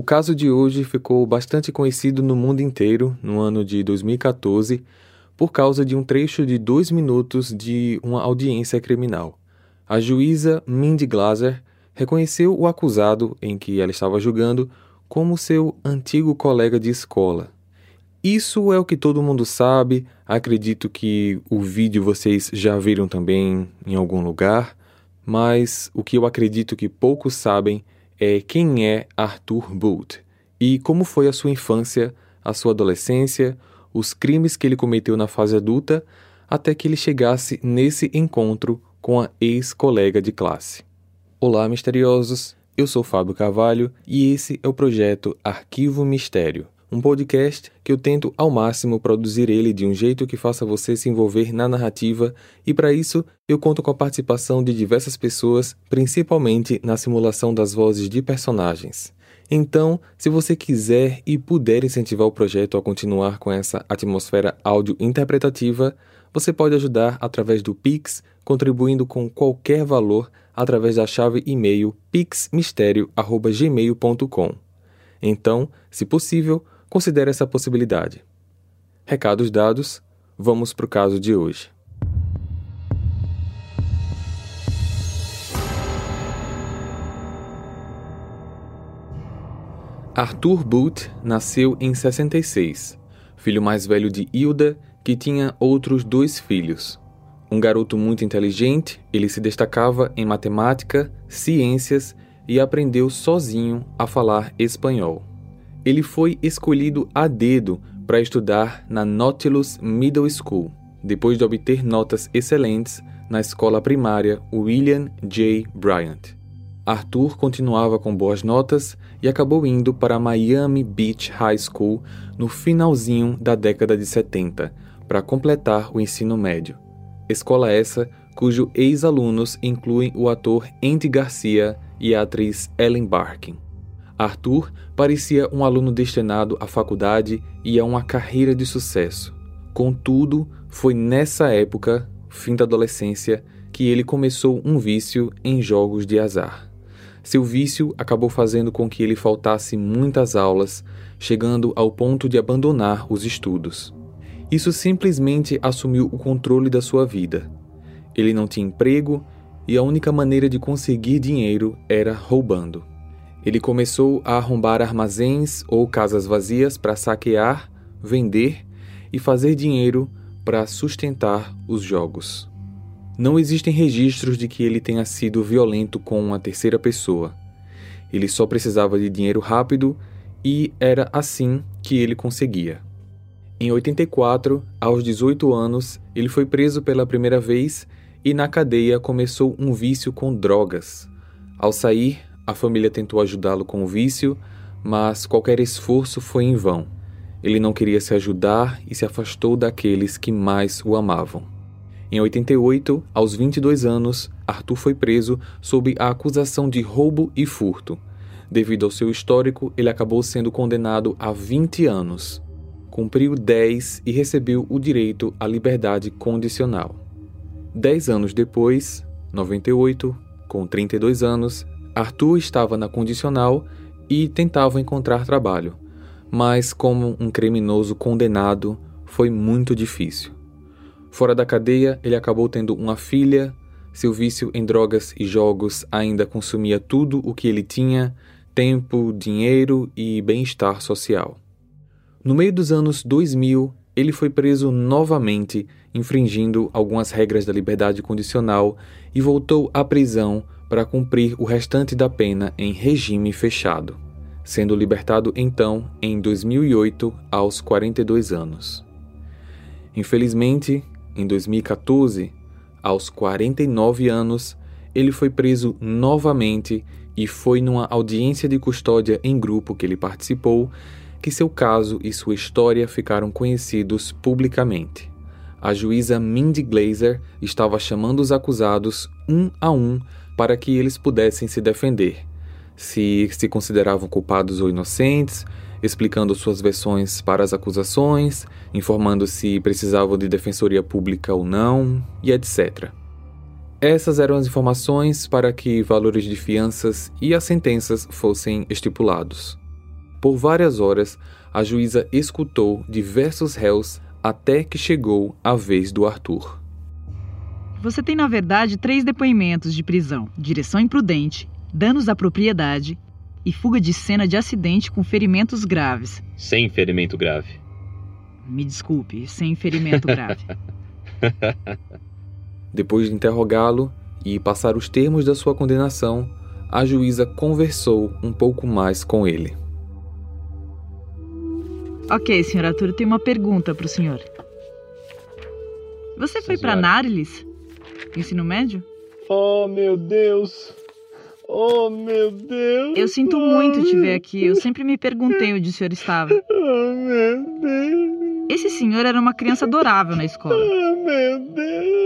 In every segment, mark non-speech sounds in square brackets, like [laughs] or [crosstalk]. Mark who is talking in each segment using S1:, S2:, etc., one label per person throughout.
S1: O caso de hoje ficou bastante conhecido no mundo inteiro no ano de 2014 por causa de um trecho de dois minutos de uma audiência criminal. A juíza Mindy Glaser reconheceu o acusado em que ela estava julgando como seu antigo colega de escola. Isso é o que todo mundo sabe. Acredito que o vídeo vocês já viram também em algum lugar, mas o que eu acredito que poucos sabem é quem é Arthur Booth e como foi a sua infância, a sua adolescência, os crimes que ele cometeu na fase adulta, até que ele chegasse nesse encontro com a ex-colega de classe. Olá, misteriosos! Eu sou Fábio Carvalho e esse é o projeto Arquivo Mistério, um podcast que eu tento ao máximo produzir ele de um jeito que faça você se envolver na narrativa, e para isso eu conto com a participação de diversas pessoas, principalmente na simulação das vozes de personagens. Então, se você quiser e puder incentivar o projeto a continuar com essa atmosfera áudio interpretativa, você pode ajudar através do Pix, contribuindo com qualquer valor através da chave e-mail pixmistério@gmail.com. Então, se possível, considere essa possibilidade. Recados dados, vamos para o caso de hoje. Arthur Booth nasceu em 66, filho mais velho de Hilda, que tinha outros dois filhos. Um garoto muito inteligente, ele se destacava em matemática, ciências e aprendeu sozinho a falar espanhol. Ele foi escolhido a dedo para estudar na Nautilus Middle School, depois de obter notas excelentes na escola primária William J. Bryant. Arthur continuava com boas notas e acabou indo para Miami Beach High School no finalzinho da década de 70 para completar o ensino médio. Escola essa cujo ex-alunos incluem o ator Andy Garcia e a atriz Ellen Barkin. Arthur parecia um aluno destinado à faculdade e a uma carreira de sucesso. Contudo, foi nessa época, fim da adolescência, que ele começou um vício em jogos de azar. Seu vício acabou fazendo com que ele faltasse muitas aulas, chegando ao ponto de abandonar os estudos. Isso simplesmente assumiu o controle da sua vida. Ele não tinha emprego e a única maneira de conseguir dinheiro era roubando. Ele começou a arrombar armazéns ou casas vazias para saquear, vender e fazer dinheiro para sustentar os jogos. Não existem registros de que ele tenha sido violento com uma terceira pessoa. Ele só precisava de dinheiro rápido e era assim que ele conseguia. Em 84, aos 18 anos, ele foi preso pela primeira vez e na cadeia começou um vício com drogas. Ao sair, a família tentou ajudá-lo com o vício, mas qualquer esforço foi em vão. Ele não queria se ajudar e se afastou daqueles que mais o amavam. Em 88, aos 22 anos, Arthur foi preso sob a acusação de roubo e furto. Devido ao seu histórico, ele acabou sendo condenado a 20 anos. Cumpriu 10 e recebeu o direito à liberdade condicional. Dez anos depois, 98, com 32 anos, Arthur estava na condicional e tentava encontrar trabalho, mas, como um criminoso condenado, foi muito difícil. Fora da cadeia, ele acabou tendo uma filha. Seu vício em drogas e jogos ainda consumia tudo o que ele tinha: tempo, dinheiro e bem-estar social. No meio dos anos 2000, ele foi preso novamente, infringindo algumas regras da liberdade condicional e voltou à prisão para cumprir o restante da pena em regime fechado, sendo libertado então em 2008 aos 42 anos. Infelizmente, em 2014, aos 49 anos, ele foi preso novamente e foi numa audiência de custódia em grupo que ele participou que seu caso e sua história ficaram conhecidos publicamente. A juíza Mindy Glazer estava chamando os acusados um a um para que eles pudessem se defender, se se consideravam culpados ou inocentes, explicando suas versões para as acusações, informando se precisavam de defensoria pública ou não, e etc. Essas eram as informações para que valores de fianças e as sentenças fossem estipulados. Por várias horas, a juíza escutou diversos réus até que chegou a vez do Arthur.
S2: Você tem, na verdade, três depoimentos de prisão: direção imprudente, danos à propriedade e fuga de cena de acidente com ferimentos graves.
S3: Sem ferimento grave.
S2: Me desculpe, sem ferimento grave. [laughs]
S1: Depois de interrogá-lo e passar os termos da sua condenação, a juíza conversou um pouco mais com ele.
S2: Ok, senhor Arthur, tenho uma pergunta para o senhor. Você foi para Narilis? Ensino médio?
S3: Oh, meu Deus! Oh, meu Deus!
S2: Eu sinto muito te ver aqui. Eu sempre me perguntei onde o senhor estava. [laughs]
S3: Oh, meu Deus!
S2: Esse senhor era uma criança adorável na escola.
S3: Oh, meu Deus!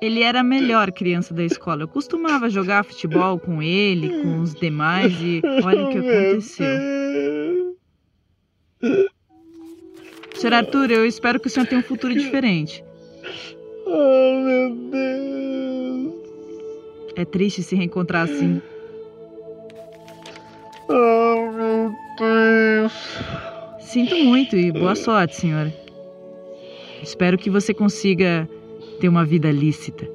S2: Ele era a melhor criança da escola. Eu costumava jogar futebol com ele, com os demais e olha o que aconteceu. Senhor Arthur, eu espero que o senhor tenha um futuro diferente.
S3: Oh, meu Deus!
S2: É triste se reencontrar assim.
S3: Oh, meu Deus!
S2: Sinto muito e boa sorte, senhora. Espero que você consiga ter uma vida lícita.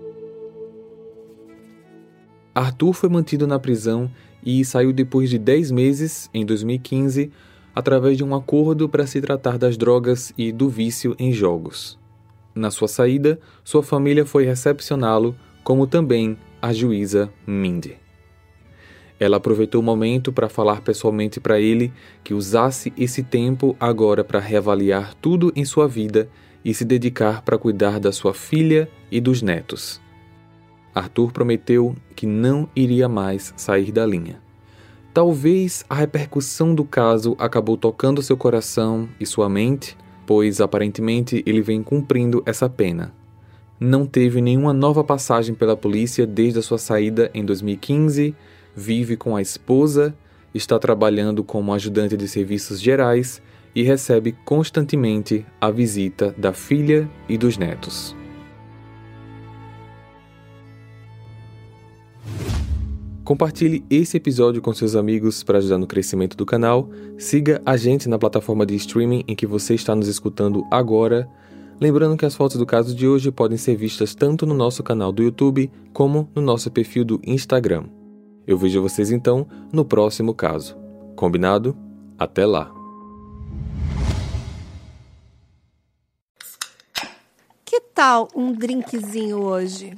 S1: Arthur foi mantido na prisão e saiu depois de 10 meses, em 2015, através de um acordo para se tratar das drogas e do vício em jogos. Na sua saída, sua família foi recepcioná-lo, como também a juíza Mindy. Ela aproveitou o momento para falar pessoalmente para ele que usasse esse tempo agora para reavaliar tudo em sua vida e se dedicar para cuidar da sua filha e dos netos. Arthur prometeu que não iria mais sair da linha. Talvez a repercussão do caso acabou tocando seu coração e sua mente, pois aparentemente ele vem cumprindo essa pena. Não teve nenhuma nova passagem pela polícia desde a sua saída em 2015, vive com a esposa, está trabalhando como ajudante de serviços gerais e recebe constantemente a visita da filha e dos netos. Compartilhe esse episódio com seus amigos para ajudar no crescimento do canal. Siga a gente na plataforma de streaming em que você está nos escutando agora. Lembrando que as fotos do caso de hoje podem ser vistas tanto no nosso canal do YouTube como no nosso perfil do Instagram. Eu vejo vocês então no próximo caso. Combinado? Até lá!
S4: Que tal um drinkzinho hoje?